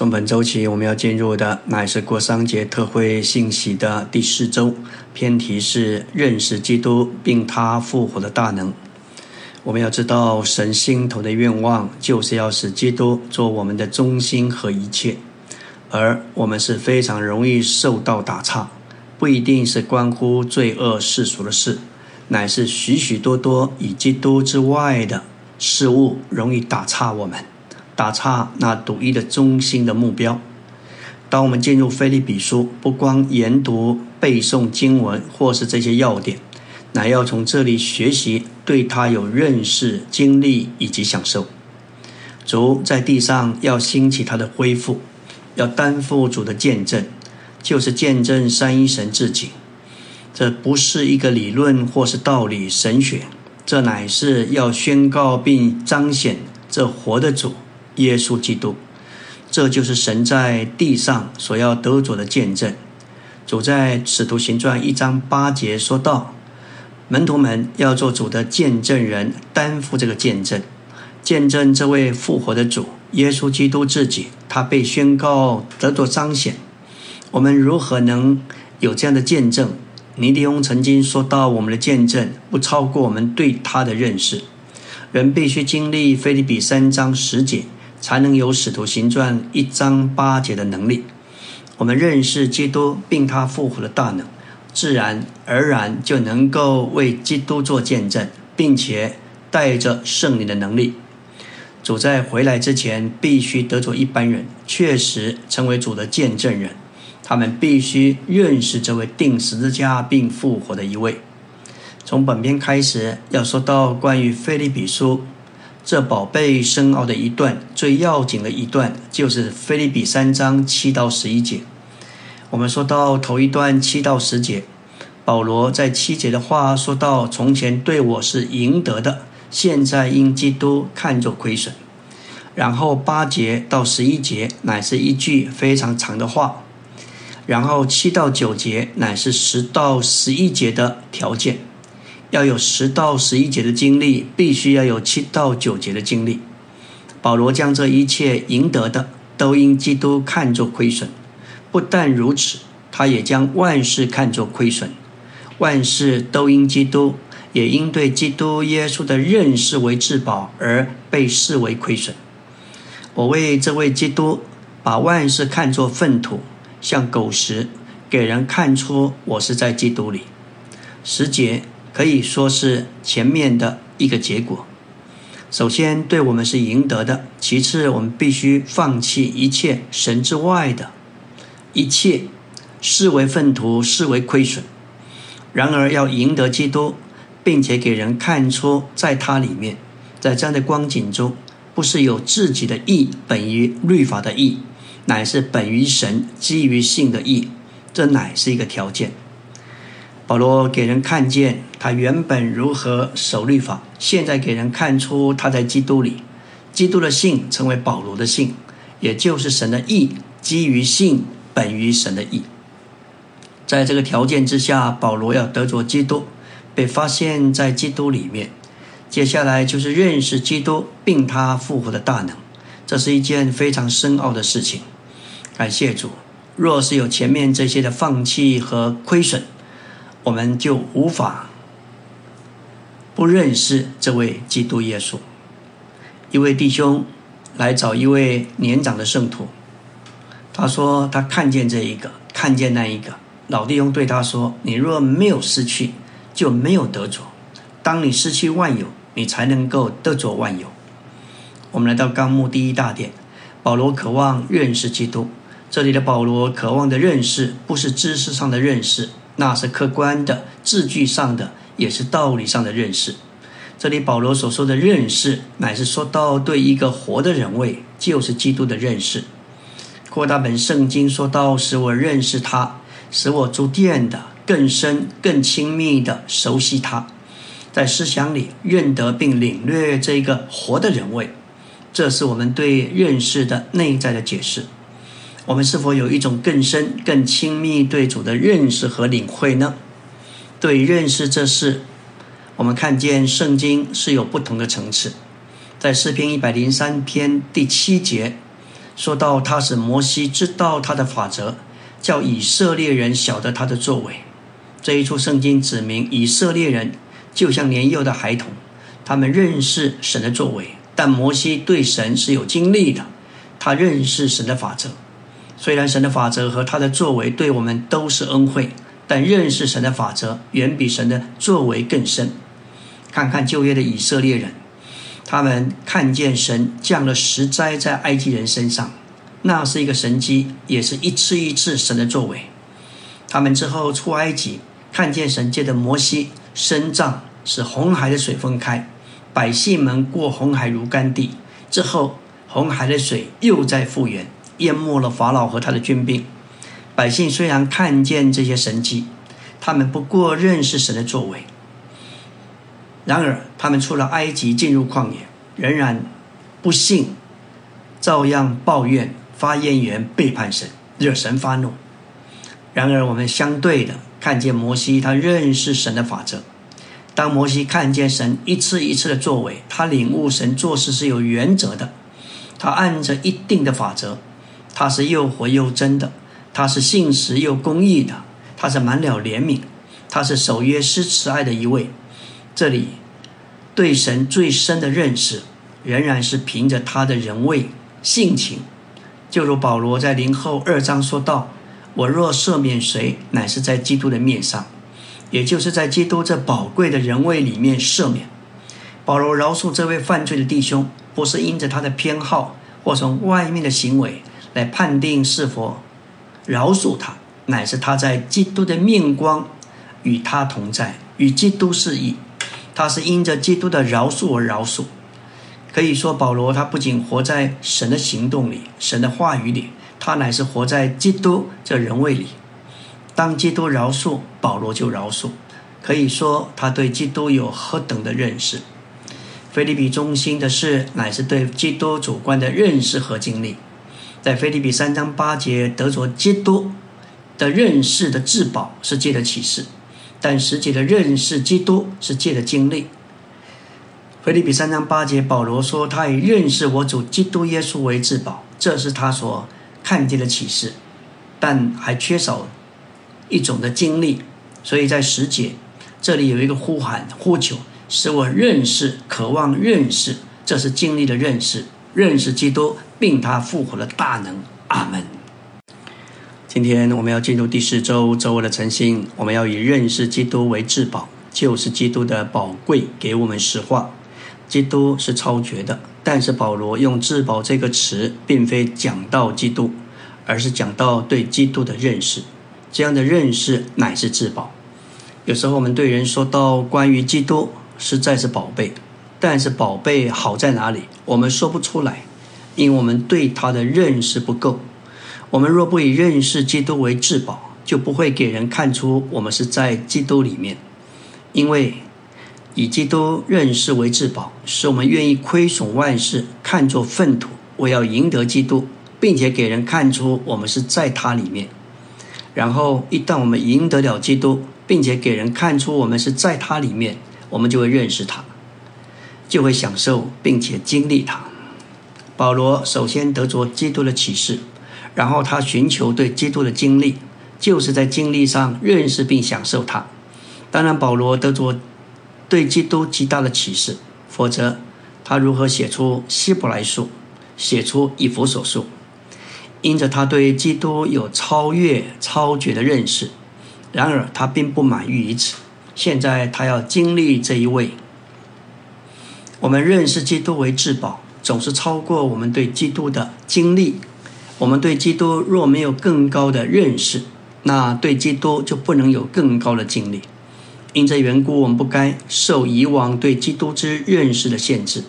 从本周起，我们要进入的乃是过商节特会信息的第四周，偏题是认识基督并他复活的大能。我们要知道，神心头的愿望就是要使基督做我们的中心和一切，而我们是非常容易受到打岔，不一定是关乎罪恶世俗的事，乃是许许多多以基督之外的事物容易打岔我们。打岔那独一的中心的目标。当我们进入菲利比书，不光研读背诵经文或是这些要点，乃要从这里学习对他有认识、经历以及享受。主在地上要兴起他的恢复，要担负主的见证，就是见证三一神自己。这不是一个理论或是道理神学，这乃是要宣告并彰显这活的主。耶稣基督，这就是神在地上所要得主的见证。主在使徒行传一章八节说道：“门徒们要做主的见证人，担负这个见证，见证这位复活的主耶稣基督自己。他被宣告得着彰显。我们如何能有这样的见证？尼迪翁曾经说到：我们的见证不超过我们对他的认识。人必须经历菲利比三章十节。”才能有使徒行传一章八节的能力。我们认识基督并他复活的大能，自然而然就能够为基督做见证，并且带着圣灵的能力。主在回来之前，必须得着一般人确实成为主的见证人。他们必须认识这位定十字架并复活的一位。从本篇开始，要说到关于菲利比书。这宝贝深奥的一段，最要紧的一段，就是菲利比三章七到十一节。我们说到头一段七到十节，保罗在七节的话说到：从前对我是赢得的，现在因基督看作亏损。然后八节到十一节乃是一句非常长的话，然后七到九节乃是十到十一节的条件。要有十到十一节的经历，必须要有七到九节的经历。保罗将这一切赢得的，都因基督看作亏损。不但如此，他也将万事看作亏损。万事都因基督，也因对基督耶稣的认识为至宝而被视为亏损。我为这位基督，把万事看作粪土，像狗食，给人看出我是在基督里。十节。可以说是前面的一个结果。首先，对我们是赢得的；其次，我们必须放弃一切神之外的一切，视为粪土，视为亏损。然而，要赢得基督，并且给人看出在他里面，在这样的光景中，不是有自己的义本于律法的义，乃是本于神基于性的义，这乃是一个条件。保罗给人看见他原本如何守律法，现在给人看出他在基督里，基督的信成为保罗的信，也就是神的意，基于信本于神的意。在这个条件之下，保罗要得着基督，被发现在基督里面。接下来就是认识基督并他复活的大能，这是一件非常深奥的事情。感谢主，若是有前面这些的放弃和亏损。我们就无法不认识这位基督耶稣。一位弟兄来找一位年长的圣徒，他说他看见这一个，看见那一个。老弟兄对他说：“你若没有失去，就没有得着；当你失去万有，你才能够得着万有。”我们来到纲目第一大点，保罗渴望认识基督。这里的保罗渴望的认识，不是知识上的认识。那是客观的字句上的，也是道理上的认识。这里保罗所说的认识，乃是说到对一个活的人位，就是基督的认识。扩大本圣经说到，使我认识他，使我逐渐的更深、更亲密的熟悉他，在思想里认得并领略这个活的人位。这是我们对认识的内在的解释。我们是否有一种更深、更亲密对主的认识和领会呢？对认识这事，我们看见圣经是有不同的层次。在诗篇一百零三篇第七节说到他使摩西知道他的法则，叫以色列人晓得他的作为。这一处圣经指明，以色列人就像年幼的孩童，他们认识神的作为，但摩西对神是有经历的，他认识神的法则。虽然神的法则和他的作为对我们都是恩惠，但认识神的法则远比神的作为更深。看看旧约的以色列人，他们看见神降了十灾在埃及人身上，那是一个神迹，也是一次一次神的作为。他们之后出埃及，看见神借着摩西伸杖，使红海的水分开，百姓们过红海如干地。之后，红海的水又在复原，淹没了法老和他的军兵。百姓虽然看见这些神迹，他们不过认识神的作为。然而，他们出了埃及，进入旷野，仍然不信，照样抱怨、发怨言、背叛神，惹神发怒。然而，我们相对的看见摩西，他认识神的法则。当摩西看见神一次一次的作为，他领悟神做事是有原则的，他按着一定的法则，他是又活又真的，他是信实又公义的，他是满了怜悯，他是守约施慈爱的一位。这里对神最深的认识，仍然是凭着他的人位性情，就如保罗在林后二章说道：“我若赦免谁，乃是在基督的面上，也就是在基督这宝贵的人位里面赦免。”保罗饶恕这位犯罪的弟兄，不是因着他的偏好或从外面的行为来判定是否饶恕他，乃是他在基督的面光与他同在，与基督是一。他是因着基督的饶恕而饶恕，可以说保罗他不仅活在神的行动里、神的话语里，他乃是活在基督这人位里。当基督饶恕，保罗就饶恕。可以说他对基督有何等的认识？菲利比中心的事乃是对基督主观的认识和经历。在菲利比三章八节得着基督的认识的至宝是借的启示。但实际的认识基督是借的经历。腓立比三章八节，保罗说他以认识我主基督耶稣为至宝，这是他所看见的启示，但还缺少一种的经历。所以在十节这里有一个呼喊呼求，使我认识、渴望认识，这是经历的认识，认识基督并他复活的大能。阿门。今天我们要进入第四周，周围的晨星，我们要以认识基督为至宝，就是基督的宝贵，给我们实话。基督是超绝的，但是保罗用至宝这个词，并非讲到基督，而是讲到对基督的认识。这样的认识乃是至宝。有时候我们对人说到关于基督，实在是宝贝，但是宝贝好在哪里？我们说不出来，因为我们对他的认识不够。我们若不以认识基督为至宝，就不会给人看出我们是在基督里面。因为以基督认识为至宝，使我们愿意亏损万事，看作粪土，我要赢得基督，并且给人看出我们是在他里面。然后一旦我们赢得了基督，并且给人看出我们是在他里面，我们就会认识他，就会享受并且经历他。保罗首先得着基督的启示。然后他寻求对基督的经历，就是在经历上认识并享受他。当然，保罗得着对基督极大的启示，否则他如何写出希伯来书，写出以弗所书？因着他对基督有超越、超绝的认识。然而他并不满于此，现在他要经历这一位。我们认识基督为至宝，总是超过我们对基督的经历。我们对基督若没有更高的认识，那对基督就不能有更高的经历。因这缘故，我们不该受以往对基督之认识的限制，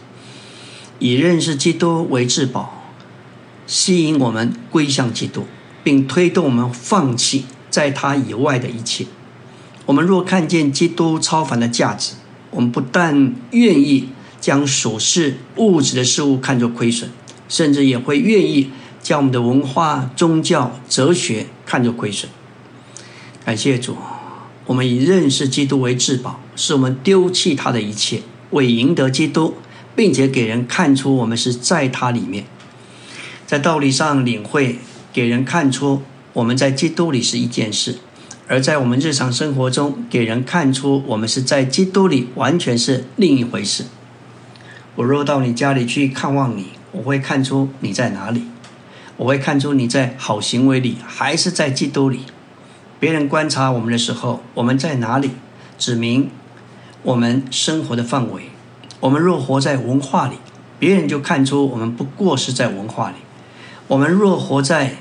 以认识基督为至宝，吸引我们归向基督，并推动我们放弃在他以外的一切。我们若看见基督超凡的价值，我们不但愿意将属世物质的事物看作亏损，甚至也会愿意。将我们的文化、宗教、哲学看作亏损。感谢主，我们以认识基督为至宝，使我们丢弃他的一切，为赢得基督，并且给人看出我们是在他里面。在道理上领会，给人看出我们在基督里是一件事；而在我们日常生活中，给人看出我们是在基督里完全是另一回事。我若到你家里去看望你，我会看出你在哪里，我会看出你在好行为里还是在基督里。别人观察我们的时候，我们在哪里，指明我们生活的范围。我们若活在文化里，别人就看出我们不过是在文化里；我们若活在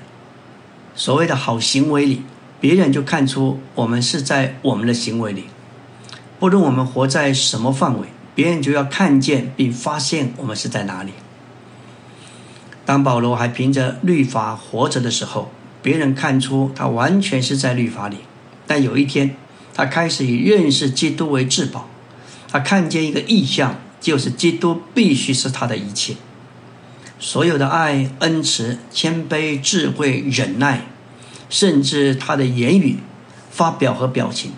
所谓的好行为里，别人就看出我们是在我们的行为里。不论我们活在什么范围，别人就要看见并发现我们是在哪里。当保罗还凭着律法活着的时候，别人看出他完全是在律法里。但有一天，他开始以认识基督为至宝，他看见一个意象。就是基督必须是他的一切，所有的爱、恩慈、谦卑、智慧、忍耐，甚至他的言语、发表和表情，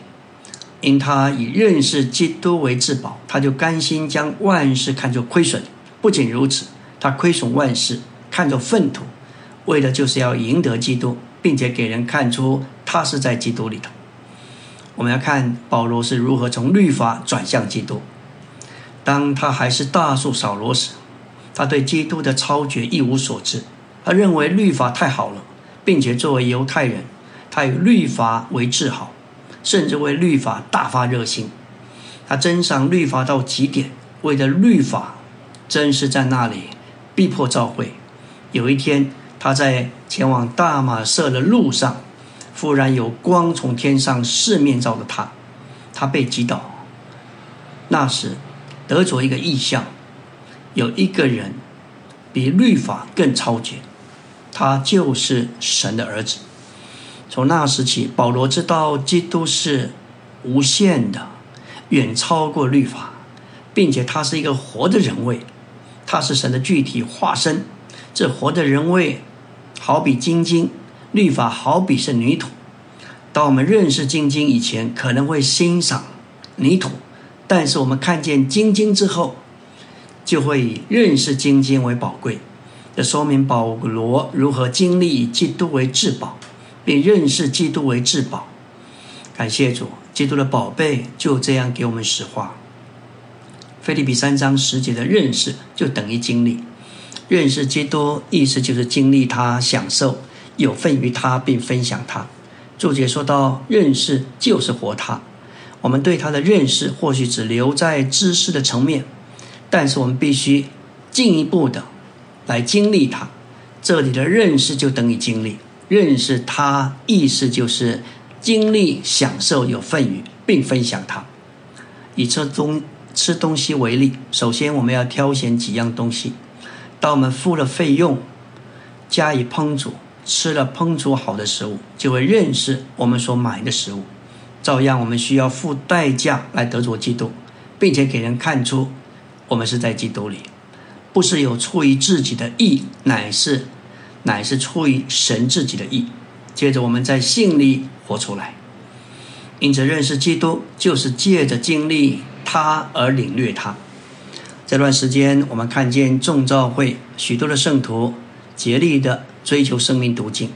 因他以认识基督为至宝，他就甘心将万事看作亏损。不仅如此，他亏损万事看作粪土，为的就是要赢得基督，并且给人看出他是在基督里头。我们要看保罗是如何从律法转向基督。当他还是大树扫罗时，他对基督的超绝一无所知。他认为律法太好了，并且作为犹太人，他以律法为自豪，甚至为律法大发热心。他珍赏律法到极点，为了律法，真是在那里逼迫召会。有一天，他在前往大马色的路上，忽然有光从天上四面照着他，他被击倒。那时。得着一个意象，有一个人比律法更超绝，他就是神的儿子。从那时起，保罗知道基督是无限的，远超过律法，并且他是一个活的人位，他是神的具体化身。这活的人位好比金晶，律法好比是泥土。当我们认识金晶以前，可能会欣赏泥土。但是我们看见晶晶之后，就会以认识晶晶为宝贵。这说明保罗如何经历以基督为至宝，并认识基督为至宝。感谢主，基督的宝贝就这样给我们实化。菲利比三章十节的认识就等于经历，认识基督意思就是经历他、享受、有份于他并分享他。注解说到，认识就是活他。我们对他的认识或许只留在知识的层面，但是我们必须进一步的来经历他。这里的认识就等于经历，认识他意思就是经历、享受、有份于，并分享它。以吃东吃东西为例，首先我们要挑选几样东西。当我们付了费用，加以烹煮，吃了烹煮好的食物，就会认识我们所买的食物。照样，我们需要付代价来得着基督，并且给人看出我们是在基督里，不是有出于自己的意，乃是乃是出于神自己的意。接着，我们在信里活出来。因此，认识基督就是借着经历他而领略他。这段时间，我们看见众召会许多的圣徒竭力的追求生命途径。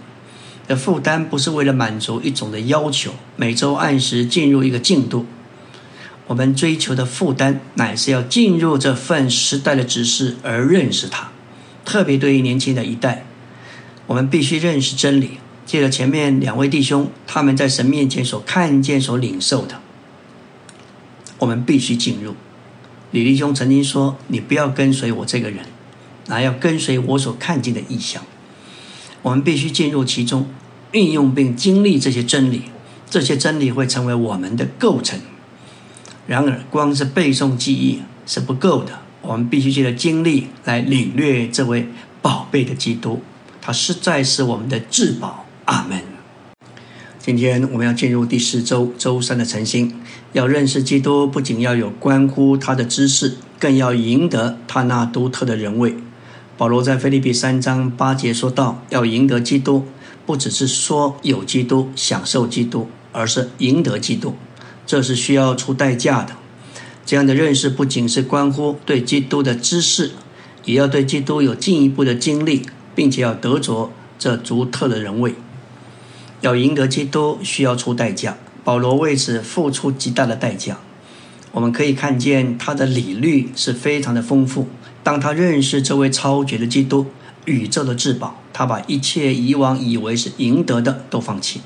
的负担不是为了满足一种的要求，每周按时进入一个进度。我们追求的负担乃是要进入这份时代的指示而认识它。特别对于年轻的一代，我们必须认识真理。借着前面两位弟兄他们在神面前所看见、所领受的，我们必须进入。李弟兄曾经说：“你不要跟随我这个人，而要跟随我所看见的意象。”我们必须进入其中，运用并经历这些真理，这些真理会成为我们的构成。然而，光是背诵记忆是不够的，我们必须借着经历来领略这位宝贝的基督，他实在是我们的至宝。阿门。今天我们要进入第四周周三的晨星，要认识基督，不仅要有关乎他的知识，更要赢得他那独特的人位。保罗在腓立比三章八节说道：“要赢得基督，不只是说有基督、享受基督，而是赢得基督，这是需要出代价的。这样的认识不仅是关乎对基督的知识，也要对基督有进一步的经历，并且要得着这独特的人位。要赢得基督，需要出代价。保罗为此付出极大的代价。我们可以看见他的理律是非常的丰富。当他认识这位超绝的基督，宇宙的至宝，他把一切以往以为是赢得的都放弃。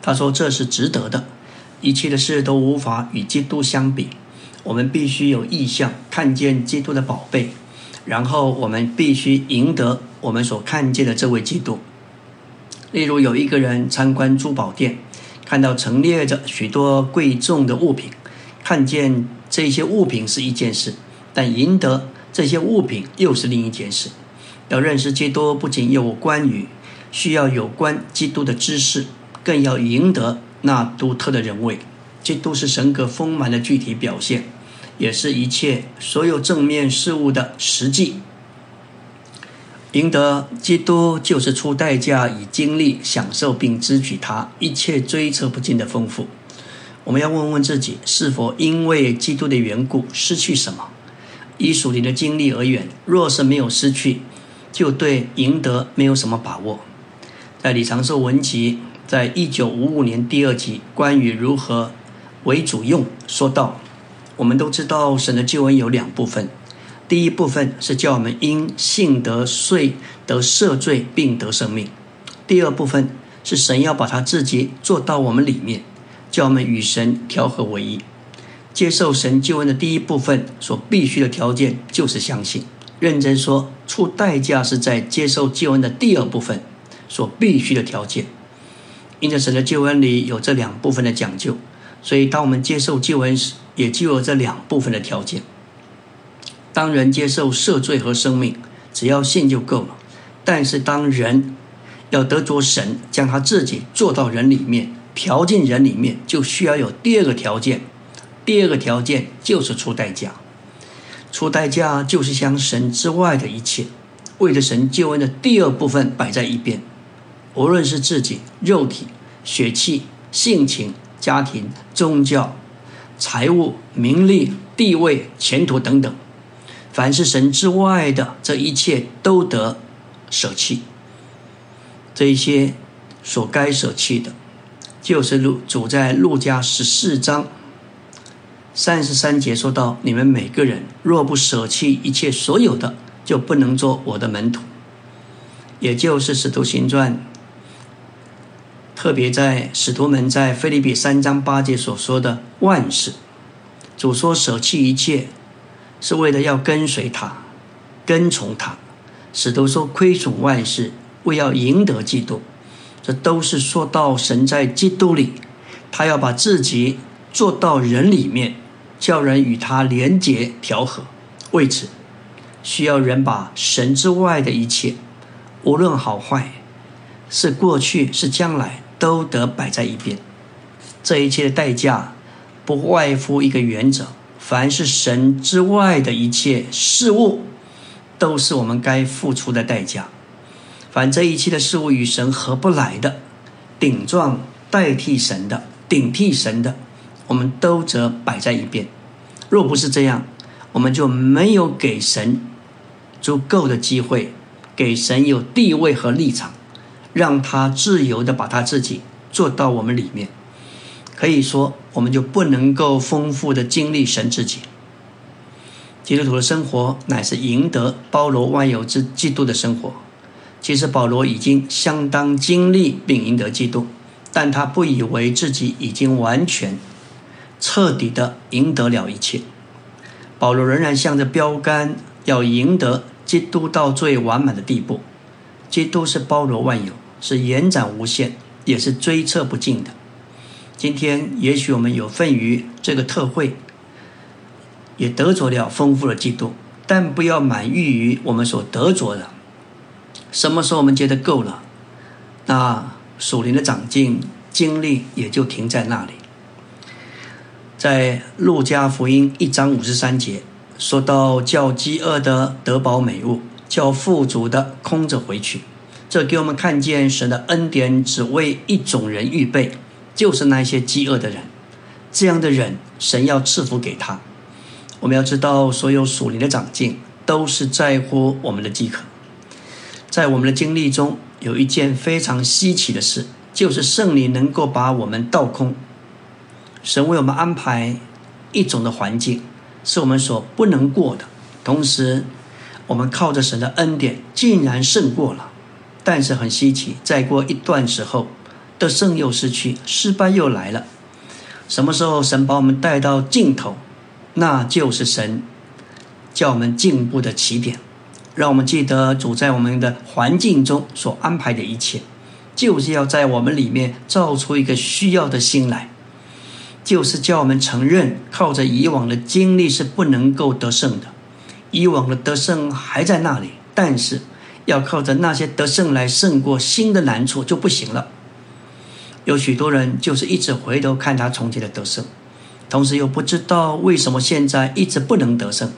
他说这是值得的，一切的事都无法与基督相比。我们必须有意向看见基督的宝贝，然后我们必须赢得我们所看见的这位基督。例如，有一个人参观珠宝店，看到陈列着许多贵重的物品，看见这些物品是一件事，但赢得这些物品又是另一件事。要认识基督，不仅有关于需要有关基督的知识，更要赢得那独特的人位。基督是神格丰满的具体表现，也是一切所有正面事物的实际。赢得基督就是出代价，以经历、享受并支取他一切追测不尽的丰富。我们要问问自己：是否因为基督的缘故失去什么？以属灵的经历而言，若是没有失去，就对赢得没有什么把握。在李长寿文集，在一九五五年第二集关于如何为主用说道：我们都知道神的救恩有两部分。第一部分是叫我们因信得罪得赦罪并得生命，第二部分是神要把他自己做到我们里面，叫我们与神调和为一。接受神救恩的第一部分所必须的条件就是相信。认真说，出代价是在接受救恩的第二部分所必须的条件。因着神的救恩里有这两部分的讲究，所以当我们接受救恩时，也就有这两部分的条件。当人接受赦罪和生命，只要信就够了。但是当人要得着神，将他自己做到人里面，调进人里面，就需要有第二个条件。第二个条件就是出代价。出代价就是将神之外的一切，为了神救恩的第二部分摆在一边，无论是自己、肉体、血气、性情、家庭、宗教、财务、名利、地位、前途等等。凡是神之外的这一切都得舍弃，这一些所该舍弃的，就是路主在路加十四章三十三节说到：你们每个人若不舍弃一切所有的，就不能做我的门徒。也就是使徒行传，特别在使徒们在菲利比三章八节所说的万事，主说舍弃一切。是为了要跟随他，跟从他，使徒说亏损万事，为要赢得基督，这都是说到神在基督里，他要把自己做到人里面，叫人与他连结调和。为此，需要人把神之外的一切，无论好坏，是过去是将来，都得摆在一边。这一切的代价，不外乎一个原则。凡是神之外的一切事物，都是我们该付出的代价。凡这一切的事物与神合不来的，顶撞代替神的，顶替神的，我们都则摆在一边。若不是这样，我们就没有给神足够的机会，给神有地位和立场，让他自由的把他自己做到我们里面。可以说，我们就不能够丰富的经历神自己。基督徒的生活乃是赢得包罗万有之基督的生活。其实保罗已经相当经历并赢得基督，但他不以为自己已经完全、彻底的赢得了一切。保罗仍然向着标杆，要赢得基督到最完满的地步。基督是包罗万有，是延展无限，也是追测不尽的。今天也许我们有份于这个特会，也得着了丰富的基督，但不要满意于我们所得着的。什么时候我们觉得够了，那属灵的长进经历也就停在那里。在路加福音一章五十三节说到：“叫饥饿的得饱美物，叫富足的空着回去。”这给我们看见神的恩典只为一种人预备。就是那些饥饿的人，这样的人，神要赐福给他。我们要知道，所有属灵的长进都是在乎我们的饥渴。在我们的经历中，有一件非常稀奇的事，就是圣灵能够把我们倒空。神为我们安排一种的环境，是我们所不能过的。同时，我们靠着神的恩典，竟然胜过了。但是很稀奇，再过一段时候，得胜又失去，失败又来了。什么时候神把我们带到尽头，那就是神叫我们进步的起点。让我们记得主在我们的环境中所安排的一切，就是要在我们里面造出一个需要的心来，就是叫我们承认靠着以往的经历是不能够得胜的，以往的得胜还在那里，但是要靠着那些得胜来胜过新的难处就不行了。有许多人就是一直回头看他从前的得胜，同时又不知道为什么现在一直不能得胜。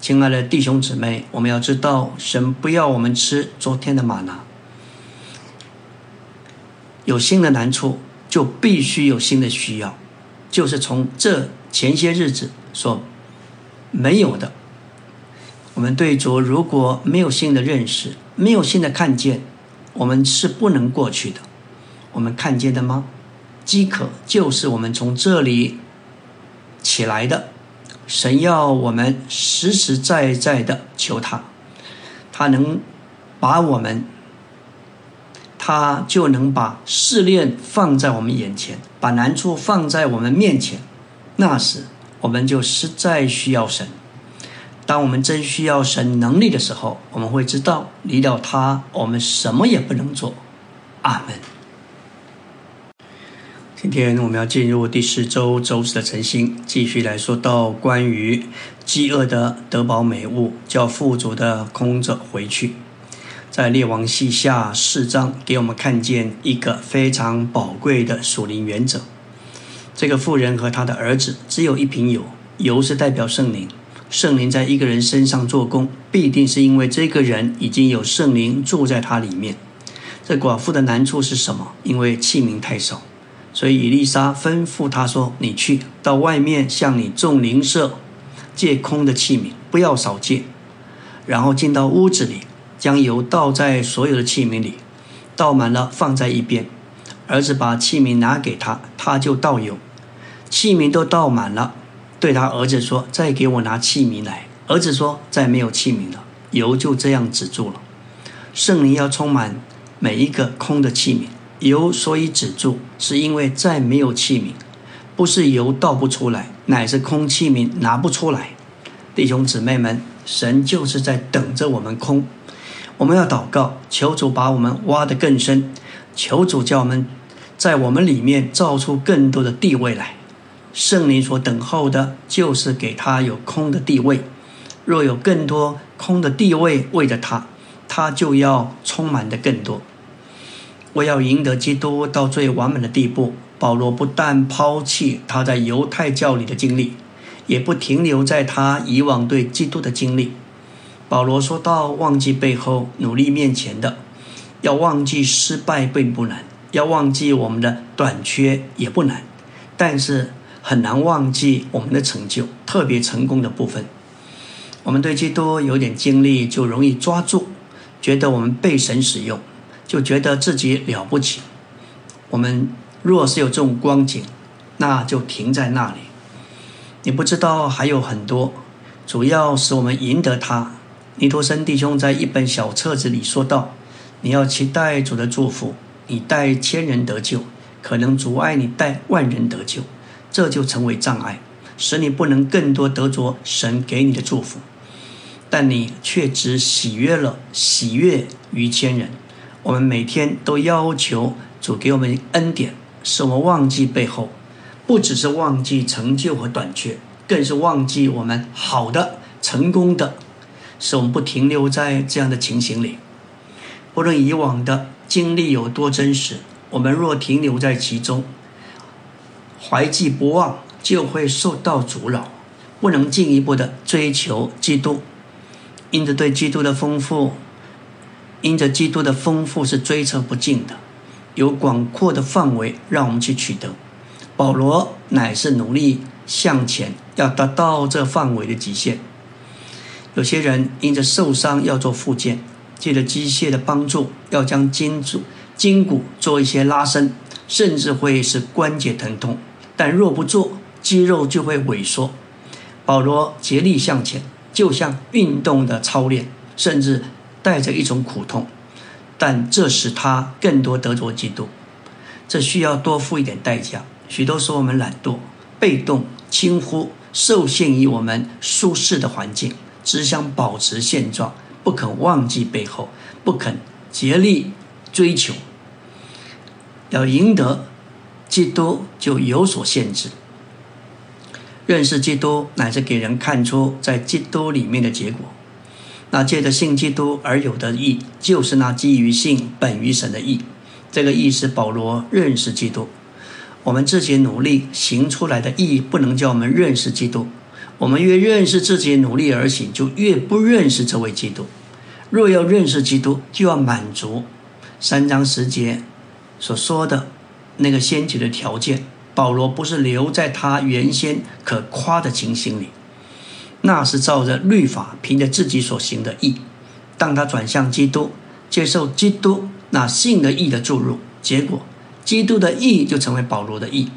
亲爱的弟兄姊妹，我们要知道，神不要我们吃昨天的玛拿。有新的难处，就必须有新的需要，就是从这前些日子所没有的。我们对主如果没有新的认识，没有新的看见，我们是不能过去的。我们看见的吗？饥渴就是我们从这里起来的。神要我们实实在在的求他，他能把我们，他就能把试炼放在我们眼前，把难处放在我们面前。那时，我们就实在需要神。当我们真需要神能力的时候，我们会知道离了他，我们什么也不能做。阿门。今天我们要进入第四周周四的晨星，继续来说到关于饥饿的德宝美物，叫富足的空着回去。在列王记下四章，给我们看见一个非常宝贵的属灵原则。这个妇人和他的儿子只有一瓶油，油是代表圣灵。圣灵在一个人身上做工，必定是因为这个人已经有圣灵住在他里面。这寡妇的难处是什么？因为器皿太少。所以，以丽莎吩咐他说：“你去到外面向你众邻舍借空的器皿，不要少借。然后进到屋子里，将油倒在所有的器皿里，倒满了放在一边。儿子把器皿拿给他，他就倒油。器皿都倒满了，对他儿子说：‘再给我拿器皿来。’儿子说：‘再没有器皿了。’油就这样止住了。圣灵要充满每一个空的器皿。”油所以止住，是因为再没有器皿，不是油倒不出来，乃是空器皿拿不出来。弟兄姊妹们，神就是在等着我们空。我们要祷告，求主把我们挖得更深，求主叫我们在我们里面造出更多的地位来。圣灵所等候的，就是给他有空的地位。若有更多空的地位为着他，他就要充满的更多。我要赢得基督到最完美的地步。保罗不但抛弃他在犹太教里的经历，也不停留在他以往对基督的经历。保罗说到：“忘记背后，努力面前的；要忘记失败并不难，要忘记我们的短缺也不难，但是很难忘记我们的成就，特别成功的部分。我们对基督有点经历，就容易抓住，觉得我们被神使用。”就觉得自己了不起。我们若是有这种光景，那就停在那里。你不知道还有很多，主要使我们赢得他。尼托森弟兄在一本小册子里说道：“你要期待主的祝福，你待千人得救，可能阻碍你待万人得救，这就成为障碍，使你不能更多得着神给你的祝福。但你却只喜悦了喜悦于千人。”我们每天都要求主给我们恩典，使我们忘记背后，不只是忘记成就和短缺，更是忘记我们好的、成功的，使我们不停留在这样的情形里。不论以往的经历有多真实，我们若停留在其中，怀记不忘，就会受到阻扰，不能进一步的追求基督，因着对基督的丰富。因着基督的丰富是追测不尽的，有广阔的范围让我们去取得。保罗乃是努力向前，要达到这范围的极限。有些人因着受伤要做复健，借着机械的帮助，要将筋骨筋骨做一些拉伸，甚至会使关节疼痛。但若不做，肌肉就会萎缩。保罗竭力向前，就像运动的操练，甚至带着一种苦痛。但这使他更多得着基督。这需要多付一点代价。许多时候我们懒惰、被动、轻忽、受限于我们舒适的环境，只想保持现状，不肯忘记背后，不肯竭力追求。要赢得基督，就有所限制。认识基督，乃是给人看出在基督里面的结果。那借着信基督而有的义，就是那基于信本于神的义。这个义是保罗认识基督。我们自己努力行出来的义，不能叫我们认识基督。我们越认识自己努力而行，就越不认识这位基督。若要认识基督，就要满足三章十节所说的那个先决的条件。保罗不是留在他原先可夸的情形里，那是照着律法，凭着自己所行的义。当他转向基督，接受基督那信的义的注入，结果基督的义就成为保罗的义，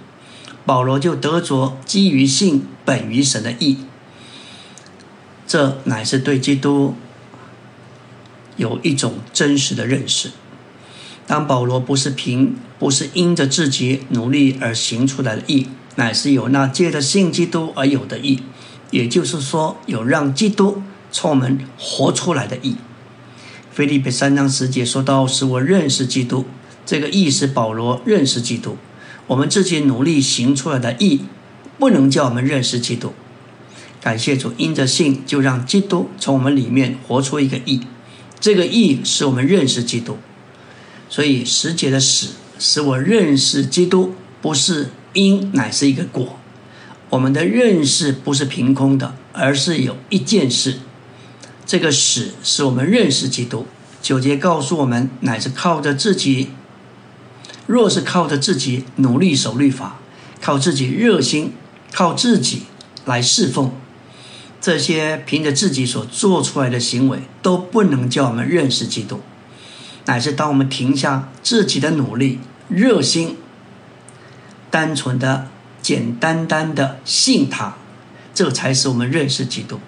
保罗就得着基于信本于神的义。这乃是对基督有一种真实的认识。当保罗不是凭不是因着自己努力而行出来的义，乃是有那借着信基督而有的义，也就是说，有让基督从我们活出来的义。菲利比三章十节说到：“使我认识基督。”这个义是保罗认识基督。我们自己努力行出来的义，不能叫我们认识基督。感谢主，因着信就让基督从我们里面活出一个义。这个义使我们认识基督。所以十节的死使我认识基督，不是因，乃是一个果。我们的认识不是凭空的，而是有一件事。这个死使我们认识基督。九节告诉我们，乃是靠着自己。若是靠着自己努力守律法，靠自己热心，靠自己来侍奉，这些凭着自己所做出来的行为，都不能叫我们认识基督。乃是当我们停下自己的努力、热心、单纯的、简单单的信他，这才是我们认识基督。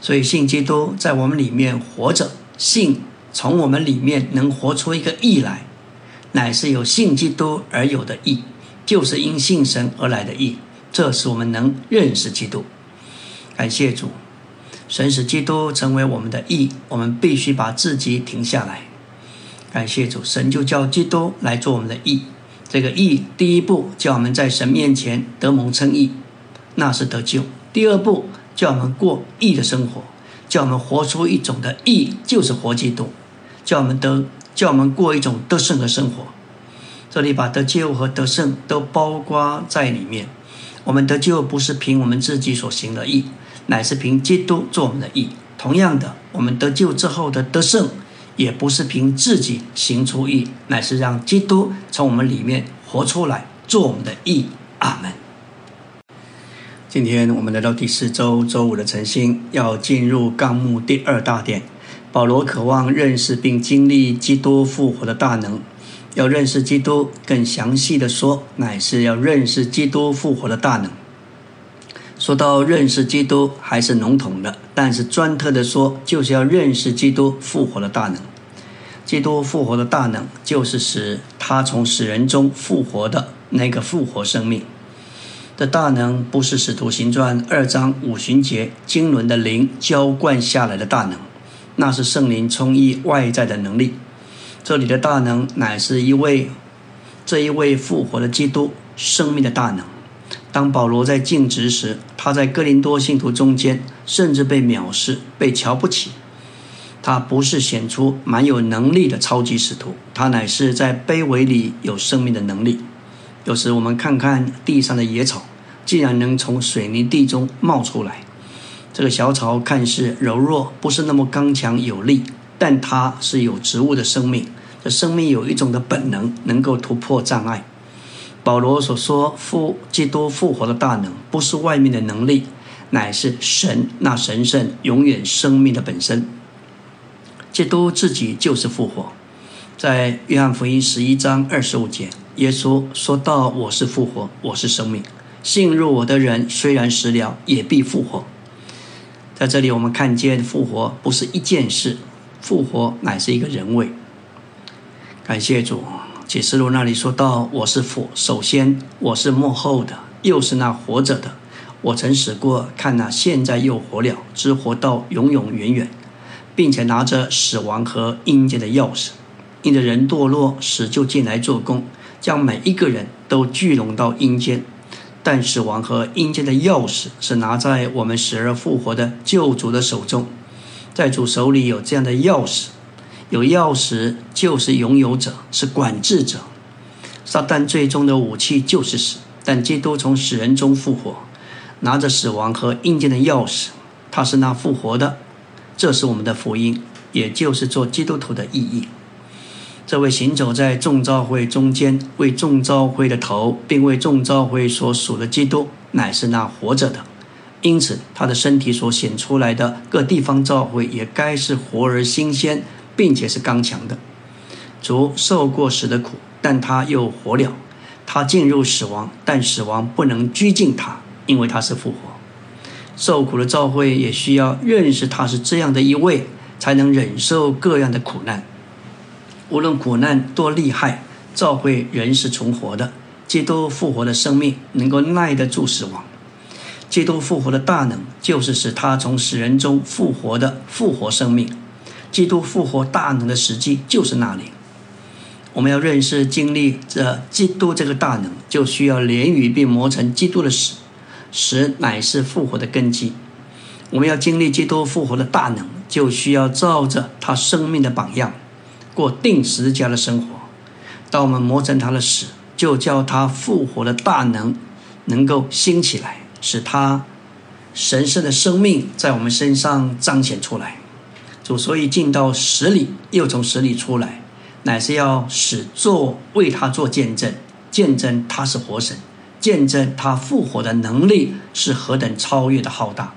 所以信基督在我们里面活着，信从我们里面能活出一个义来，乃是有信基督而有的义，就是因信神而来的义。这是我们能认识基督。感谢主，神使基督成为我们的义，我们必须把自己停下来。感谢主，神就叫基督来做我们的义。这个义，第一步叫我们在神面前得蒙称义，那是得救；第二步叫我们过义的生活，叫我们活出一种的义，就是活基督；叫我们得，叫我们过一种得胜的生活。这里把得救和得胜都包括在里面。我们得救不是凭我们自己所行的义，乃是凭基督做我们的义。同样的，我们得救之后的得胜。也不是凭自己行出义，乃是让基督从我们里面活出来，做我们的义。阿门。今天我们来到第四周周五的晨星，要进入纲目第二大点。保罗渴望认识并经历基督复活的大能，要认识基督，更详细的说，乃是要认识基督复活的大能。说到认识基督还是笼统的，但是专特的说，就是要认识基督复活的大能。基督复活的大能，就是使他从死人中复活的那个复活生命。这大能不是使徒行传二章五旬节经纶的灵浇灌下来的大能，那是圣灵充溢外在的能力。这里的大能，乃是一位这一位复活的基督生命的大能。当保罗在尽职时，他在哥林多信徒中间甚至被藐视、被瞧不起。他不是显出蛮有能力的超级使徒，他乃是在卑微里有生命的能力。有时我们看看地上的野草，竟然能从水泥地中冒出来。这个小草看似柔弱，不是那么刚强有力，但它是有植物的生命。这生命有一种的本能，能够突破障碍。保罗所说复基督复活的大能，不是外面的能力，乃是神那神圣永远生命的本身。基督自己就是复活。在约翰福音十一章二十五节，耶稣说到：“我是复活，我是生命。信入我的人，虽然死了，也必复活。”在这里，我们看见复活不是一件事，复活乃是一个人位。感谢主，启示录那里说到：“我是佛，首先我是幕后的，又是那活着的。我曾死过，看那现在又活了，只活到永永远远，并且拿着死亡和阴间的钥匙。因着人堕落，死就进来做工，将每一个人都聚拢到阴间。”但死亡和阴间的钥匙是拿在我们死而复活的救主的手中，在主手里有这样的钥匙，有钥匙就是拥有者，是管制者。撒旦最终的武器就是死，但基督从死人中复活，拿着死亡和阴间的钥匙，他是那复活的，这是我们的福音，也就是做基督徒的意义。这位行走在众召会中间，为众召会的头，并为众召会所属的基督，乃是那活着的。因此，他的身体所显出来的各地方召会，也该是活而新鲜，并且是刚强的。主受过死的苦，但他又活了。他进入死亡，但死亡不能拘禁他，因为他是复活。受苦的召会也需要认识他是这样的一位，才能忍受各样的苦难。无论苦难多厉害，召会人是存活的。基督复活的生命能够耐得住死亡。基督复活的大能，就是使他从死人中复活的复活生命。基督复活大能的实际就是那里。我们要认识、经历这基督这个大能，就需要连于并磨成基督的死，死乃是复活的根基。我们要经历基督复活的大能，就需要照着他生命的榜样。过定时家的生活，当我们磨成他的死，就叫他复活的大能能够兴起来，使他神圣的生命在我们身上彰显出来。主所以进到死里，又从死里出来，乃是要使做为他做见证，见证他是活神，见证他复活的能力是何等超越的浩大。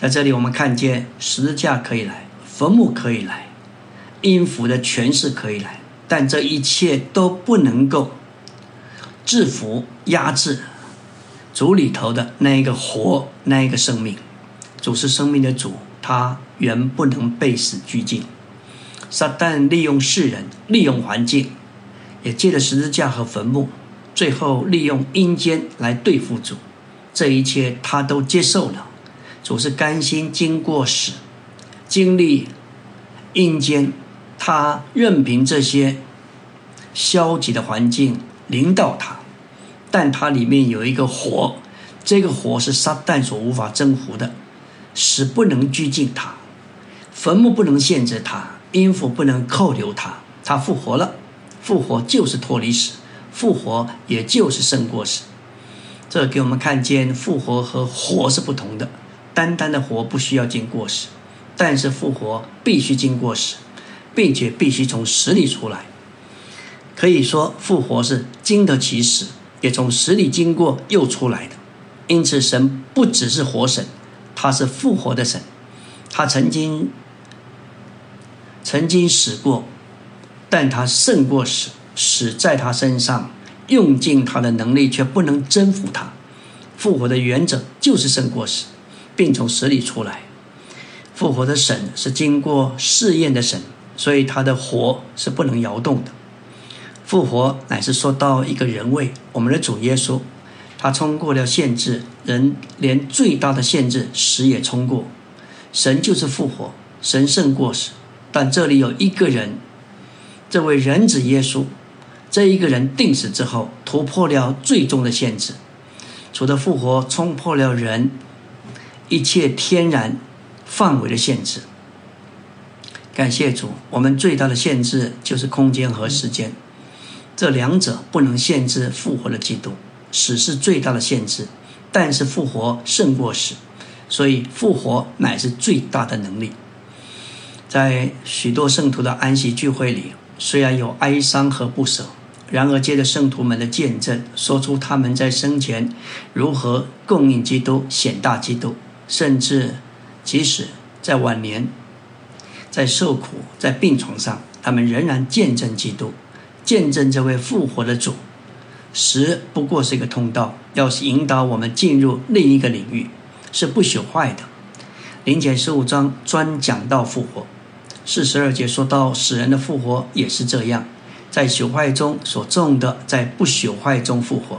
在这里，我们看见十字架可以来，坟墓可以来。音符的诠释可以来，但这一切都不能够制服、压制主里头的那一个活、那一个生命。主是生命的主，他原不能被死拘禁。撒旦利用世人，利用环境，也借着十字架和坟墓，最后利用阴间来对付主。这一切他都接受了。主是甘心经过死，经历阴间。他任凭这些消极的环境领导他，但他里面有一个火，这个火是撒旦所无法征服的，死不能拘禁他，坟墓不能限制他，阴府不能扣留他。他复活了，复活就是脱离死，复活也就是胜过死。这给我们看见复活和活是不同的。单单的活不需要经过死，但是复活必须经过死。并且必须从死里出来，可以说复活是经得起死，也从死里经过又出来的。因此，神不只是活神，他是复活的神。他曾经曾经死过，但他胜过死，死在他身上，用尽他的能力却不能征服他。复活的原则就是胜过死，并从死里出来。复活的神是经过试验的神。所以他的活是不能摇动的，复活乃是说到一个人位。我们的主耶稣，他冲过了限制，人连最大的限制死也冲过。神就是复活，神胜过死。但这里有一个人，这位人子耶稣，这一个人定死之后，突破了最终的限制。除了复活冲破了人一切天然范围的限制。感谢主，我们最大的限制就是空间和时间，这两者不能限制复活的基督。死是最大的限制，但是复活胜过死，所以复活乃是最大的能力。在许多圣徒的安息聚会里，虽然有哀伤和不舍，然而借着圣徒们的见证，说出他们在生前如何供应基督、显大基督，甚至即使在晚年。在受苦、在病床上，他们仍然见证基督，见证这位复活的主。死不过是一个通道，要是引导我们进入另一个领域，是不朽坏的。灵前十五章专讲到复活，四十二节说到死人的复活也是这样，在朽坏中所种的，在不朽坏中复活；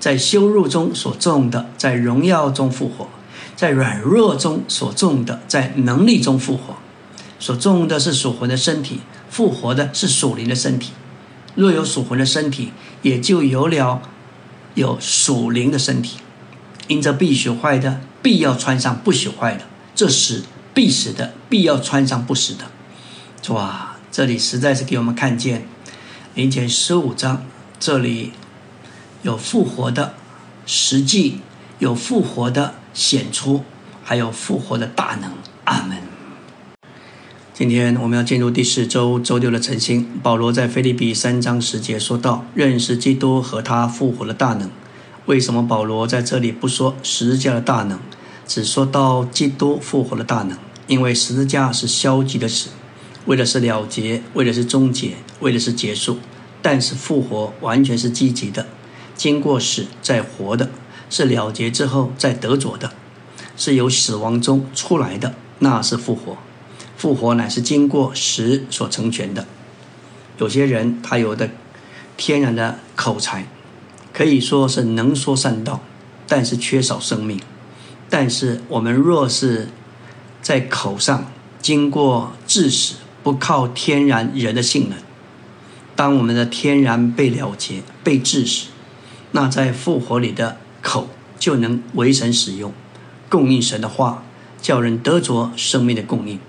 在羞辱中所种的，在荣耀中复活；在软弱中所种的，在能力中复活。所种的是属魂的身体，复活的是属灵的身体。若有属魂的身体，也就有了有属灵的身体。因着必朽坏的，必要穿上不朽坏的；这时必死的，必要穿上不死的。哇，这里实在是给我们看见，灵前十五章这里有复活的实际，有复活的显出，还有复活的大能。阿门。今天我们要进入第四周周六的晨星。保罗在腓立比三章十节说到：“认识基督和他复活的大能。”为什么保罗在这里不说十字架的大能，只说到基督复活的大能？因为十字架是消极的死，为的是了结，为的是终结，为的是结束；但是复活完全是积极的，经过死再活的，是了结之后再得着的，是由死亡中出来的，那是复活。复活乃是经过时所成全的。有些人他有的天然的口才，可以说是能说善道，但是缺少生命。但是我们若是在口上经过致死，不靠天然人的性能，当我们的天然被了结、被致死，那在复活里的口就能为神使用，供应神的话，叫人得着生命的供应。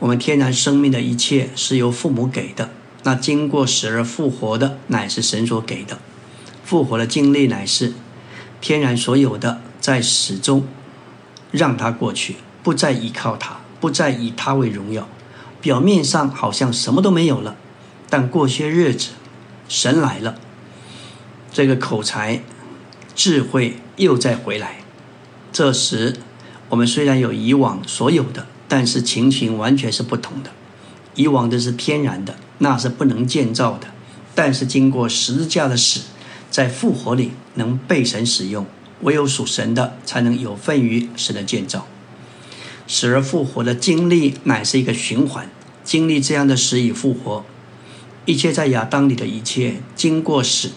我们天然生命的一切是由父母给的，那经过死而复活的乃是神所给的。复活的经历乃是天然所有的，在死中让它过去，不再依靠它，不再以它为荣耀。表面上好像什么都没有了，但过些日子，神来了，这个口才、智慧又再回来。这时，我们虽然有以往所有的。但是情形完全是不同的，以往的是天然的，那是不能建造的。但是经过十字架的死，在复活里能被神使用，唯有属神的才能有份于神的建造。死而复活的经历乃是一个循环，经历这样的死与复活，一切在亚当里的一切经过死，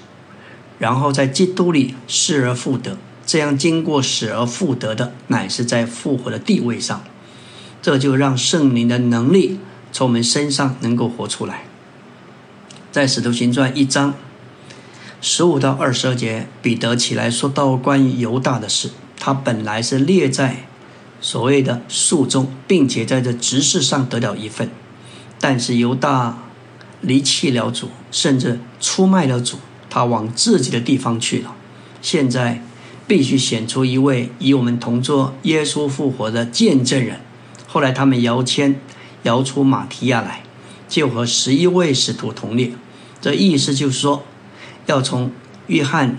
然后在基督里失而复得，这样经过死而复得的，乃是在复活的地位上。这就让圣灵的能力从我们身上能够活出来。在使徒行传一章十五到二十二节，彼得起来说到关于犹大的事。他本来是列在所谓的数中，并且在这执事上得了一份。但是犹大离弃了主，甚至出卖了主，他往自己的地方去了。现在必须选出一位与我们同做耶稣复活的见证人。后来他们摇签，摇出马提亚来，就和十一位使徒同列。这意思就是说，要从约翰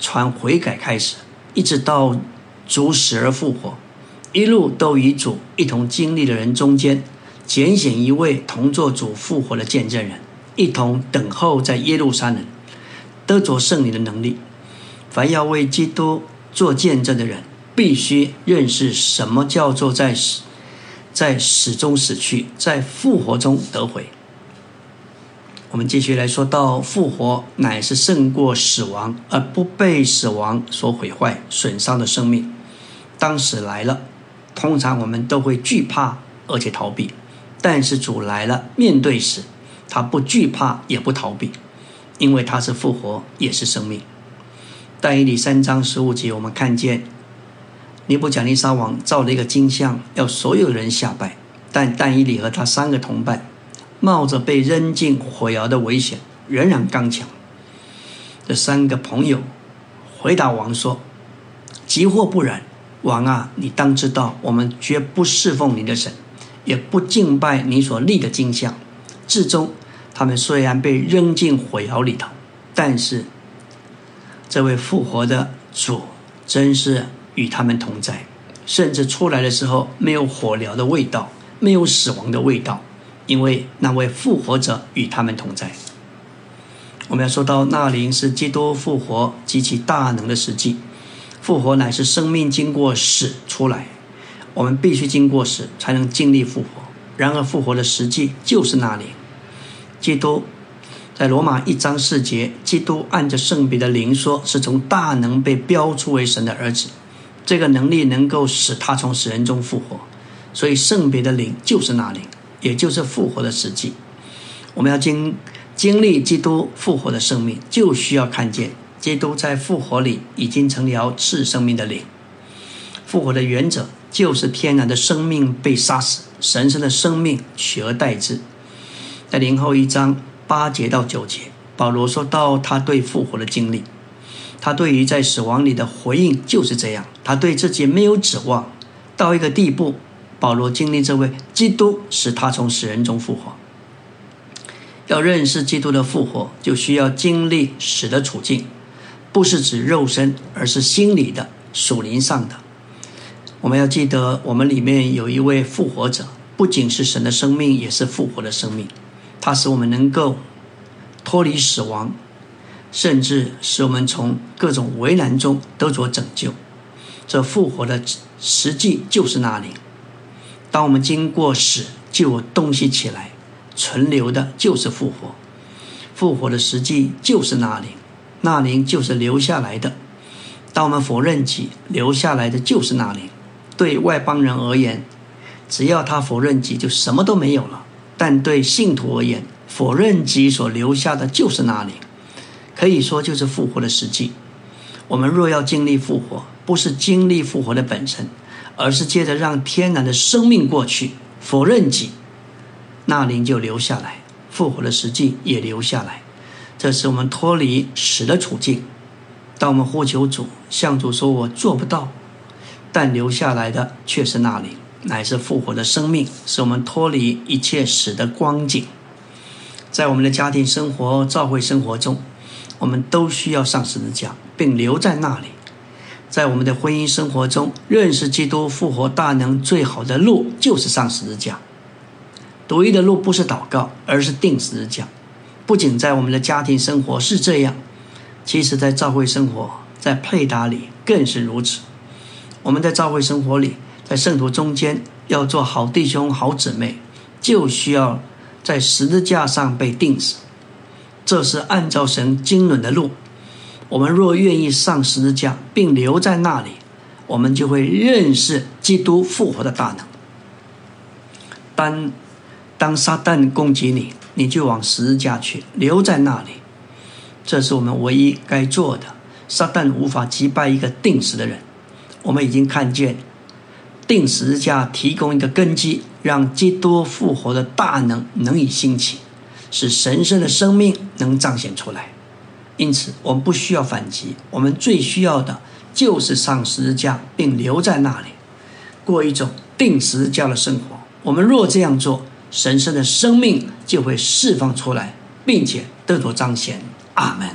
传悔改开始，一直到主死而复活，一路都与主一同经历的人中间，拣选一位同做主复活的见证人，一同等候在耶路撒冷得着圣灵的能力。凡要为基督做见证的人，必须认识什么叫做在死。在死中死去，在复活中得回。我们继续来说到复活，乃是胜过死亡，而不被死亡所毁坏、损伤的生命。当死来了，通常我们都会惧怕而且逃避；但是主来了，面对死，他不惧怕也不逃避，因为他是复活，也是生命。但以理三章十五节，我们看见。尼布甲尼撒王造了一个金像，要所有人下拜。但但以理和他三个同伴，冒着被扔进火窑的危险，仍然刚强。这三个朋友回答王说：“即或不然，王啊，你当知道，我们绝不侍奉你的神，也不敬拜你所立的金像。至终，他们虽然被扔进火窑里头，但是这位复活的主真是。”与他们同在，甚至出来的时候没有火燎的味道，没有死亡的味道，因为那位复活者与他们同在。我们要说到那灵是基督复活及其大能的实际。复活乃是生命经过死出来，我们必须经过死才能经历复活。然而复活的实际就是那灵。基督在罗马一章四节，基督按着圣别的灵说，是从大能被标出为神的儿子。这个能力能够使他从死人中复活，所以圣别的灵就是那灵，也就是复活的实际。我们要经。经历基督复活的生命，就需要看见基督在复活里已经成了赐生命的灵。复活的原则就是天然的生命被杀死，神圣的生命取而代之。在灵后一章八节到九节，保罗说到他对复活的经历，他对于在死亡里的回应就是这样。他对自己没有指望，到一个地步，保罗经历这位基督使他从死人中复活。要认识基督的复活，就需要经历死的处境，不是指肉身，而是心理的、属灵上的。我们要记得，我们里面有一位复活者，不仅是神的生命，也是复活的生命。他使我们能够脱离死亡，甚至使我们从各种为难中得着拯救。这复活的实际就是那里。当我们经过死，就有东西起来。存留的就是复活，复活的实际就是那灵，那灵就是留下来的。当我们否认己，留下来的就是那灵。对外邦人而言，只要他否认己，就什么都没有了；但对信徒而言，否认己所留下的就是那灵，可以说就是复活的实际。我们若要经历复活，不是经历复活的本身，而是借着让天然的生命过去，否认己。那灵就留下来，复活的实际也留下来，这是我们脱离死的处境。当我们呼求主，向主说：“我做不到。”但留下来的却是那灵，乃是复活的生命，使我们脱离一切死的光景。在我们的家庭生活、教会生活中，我们都需要上十字架，并留在那里。在我们的婚姻生活中，认识基督复活大能最好的路，就是上十字架。独一的路不是祷告，而是定时讲。不仅在我们的家庭生活是这样，其实在教会生活，在配搭里更是如此。我们在教会生活里，在圣徒中间要做好弟兄、好姊妹，就需要在十字架上被定死。这是按照神经纶的路。我们若愿意上十字架，并留在那里，我们就会认识基督复活的大能。当当撒旦攻击你，你就往十字架去，留在那里。这是我们唯一该做的。撒旦无法击败一个定时的人。我们已经看见，定十字架提供一个根基，让基督复活的大能能以兴起，使神圣的生命能彰显出来。因此，我们不需要反击，我们最需要的就是上十字架，并留在那里，过一种定十字架的生活。我们若这样做，神圣的生命就会释放出来，并且得到彰显。阿门。